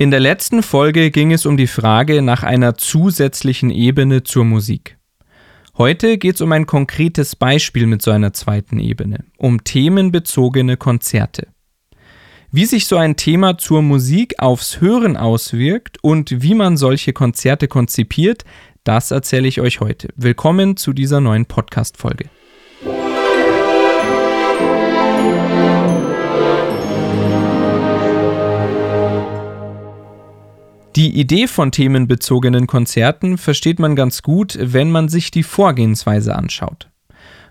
In der letzten Folge ging es um die Frage nach einer zusätzlichen Ebene zur Musik. Heute geht es um ein konkretes Beispiel mit so einer zweiten Ebene, um themenbezogene Konzerte. Wie sich so ein Thema zur Musik aufs Hören auswirkt und wie man solche Konzerte konzipiert, das erzähle ich euch heute. Willkommen zu dieser neuen Podcast-Folge. Die Idee von themenbezogenen Konzerten versteht man ganz gut, wenn man sich die Vorgehensweise anschaut.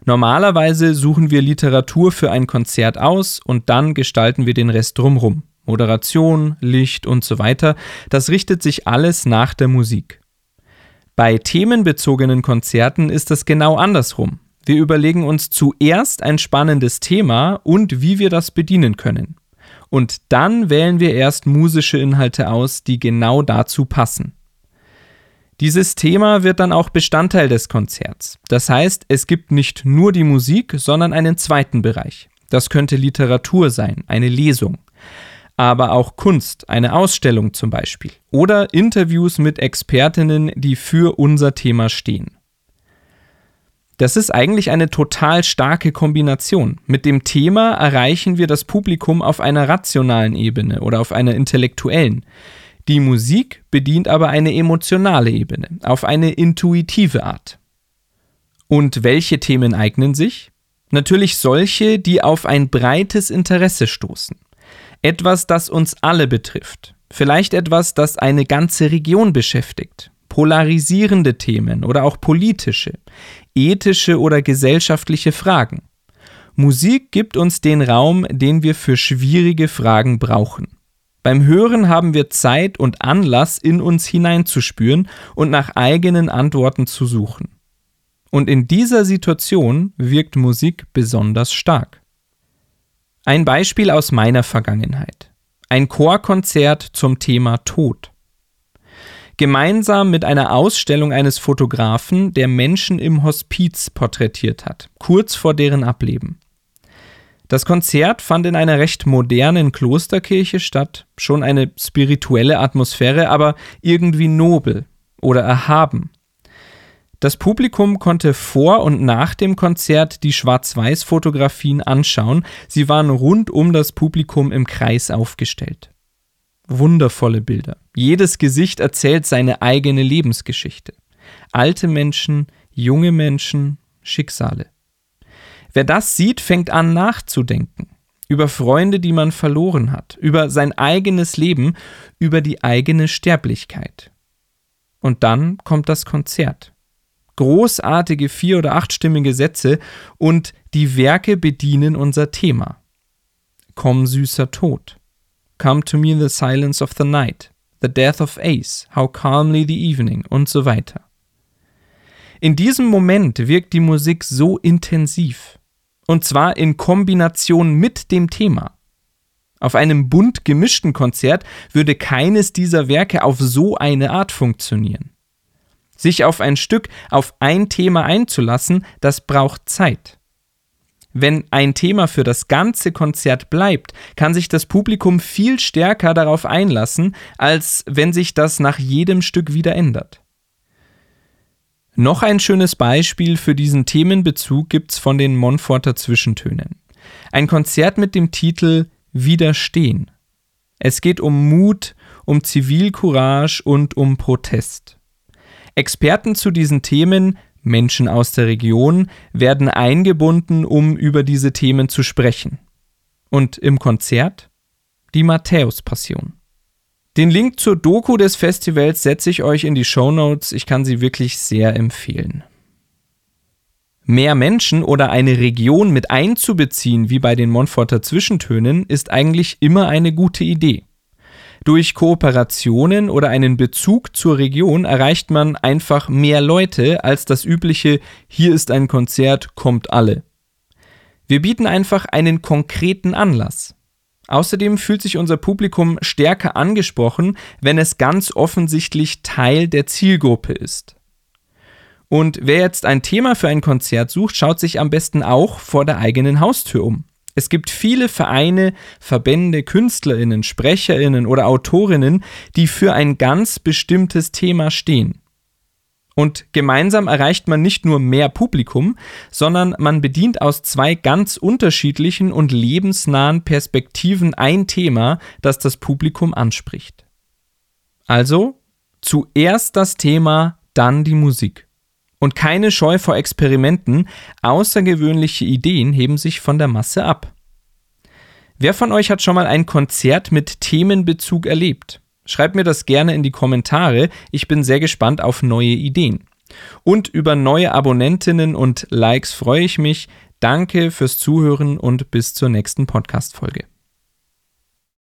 Normalerweise suchen wir Literatur für ein Konzert aus und dann gestalten wir den Rest drumrum. Moderation, Licht und so weiter, das richtet sich alles nach der Musik. Bei themenbezogenen Konzerten ist es genau andersrum. Wir überlegen uns zuerst ein spannendes Thema und wie wir das bedienen können und dann wählen wir erst musische Inhalte aus, die genau dazu passen. Dieses Thema wird dann auch Bestandteil des Konzerts. Das heißt, es gibt nicht nur die Musik, sondern einen zweiten Bereich. Das könnte Literatur sein, eine Lesung, aber auch Kunst, eine Ausstellung zum Beispiel, oder Interviews mit Expertinnen, die für unser Thema stehen. Das ist eigentlich eine total starke Kombination. Mit dem Thema erreichen wir das Publikum auf einer rationalen Ebene oder auf einer intellektuellen. Die Musik bedient aber eine emotionale Ebene, auf eine intuitive Art. Und welche Themen eignen sich? Natürlich solche, die auf ein breites Interesse stoßen. Etwas, das uns alle betrifft. Vielleicht etwas, das eine ganze Region beschäftigt polarisierende Themen oder auch politische, ethische oder gesellschaftliche Fragen. Musik gibt uns den Raum, den wir für schwierige Fragen brauchen. Beim Hören haben wir Zeit und Anlass, in uns hineinzuspüren und nach eigenen Antworten zu suchen. Und in dieser Situation wirkt Musik besonders stark. Ein Beispiel aus meiner Vergangenheit. Ein Chorkonzert zum Thema Tod gemeinsam mit einer Ausstellung eines Fotografen, der Menschen im Hospiz porträtiert hat, kurz vor deren Ableben. Das Konzert fand in einer recht modernen Klosterkirche statt, schon eine spirituelle Atmosphäre, aber irgendwie nobel oder erhaben. Das Publikum konnte vor und nach dem Konzert die Schwarz-Weiß-Fotografien anschauen, sie waren rund um das Publikum im Kreis aufgestellt wundervolle Bilder. Jedes Gesicht erzählt seine eigene Lebensgeschichte. Alte Menschen, junge Menschen, Schicksale. Wer das sieht, fängt an nachzudenken. Über Freunde, die man verloren hat, über sein eigenes Leben, über die eigene Sterblichkeit. Und dann kommt das Konzert. Großartige vier- oder achtstimmige Sätze und die Werke bedienen unser Thema. Komm süßer Tod. Come to me in the silence of the night, The Death of Ace, How Calmly the Evening und so weiter. In diesem Moment wirkt die Musik so intensiv. Und zwar in Kombination mit dem Thema. Auf einem bunt gemischten Konzert würde keines dieser Werke auf so eine Art funktionieren. Sich auf ein Stück, auf ein Thema einzulassen, das braucht Zeit. Wenn ein Thema für das ganze Konzert bleibt, kann sich das Publikum viel stärker darauf einlassen, als wenn sich das nach jedem Stück wieder ändert. Noch ein schönes Beispiel für diesen Themenbezug gibt's von den Monforter Zwischentönen. Ein Konzert mit dem Titel Widerstehen. Es geht um Mut, um Zivilcourage und um Protest. Experten zu diesen Themen Menschen aus der Region werden eingebunden, um über diese Themen zu sprechen. Und im Konzert die Matthäus-Passion. Den Link zur Doku des Festivals setze ich euch in die Show Notes. Ich kann sie wirklich sehr empfehlen. Mehr Menschen oder eine Region mit einzubeziehen, wie bei den Montforter Zwischentönen, ist eigentlich immer eine gute Idee. Durch Kooperationen oder einen Bezug zur Region erreicht man einfach mehr Leute als das übliche Hier ist ein Konzert, kommt alle. Wir bieten einfach einen konkreten Anlass. Außerdem fühlt sich unser Publikum stärker angesprochen, wenn es ganz offensichtlich Teil der Zielgruppe ist. Und wer jetzt ein Thema für ein Konzert sucht, schaut sich am besten auch vor der eigenen Haustür um. Es gibt viele Vereine, Verbände, Künstlerinnen, Sprecherinnen oder Autorinnen, die für ein ganz bestimmtes Thema stehen. Und gemeinsam erreicht man nicht nur mehr Publikum, sondern man bedient aus zwei ganz unterschiedlichen und lebensnahen Perspektiven ein Thema, das das Publikum anspricht. Also zuerst das Thema, dann die Musik. Und keine Scheu vor Experimenten, außergewöhnliche Ideen heben sich von der Masse ab. Wer von euch hat schon mal ein Konzert mit Themenbezug erlebt? Schreibt mir das gerne in die Kommentare. Ich bin sehr gespannt auf neue Ideen. Und über neue Abonnentinnen und Likes freue ich mich. Danke fürs Zuhören und bis zur nächsten Podcast-Folge.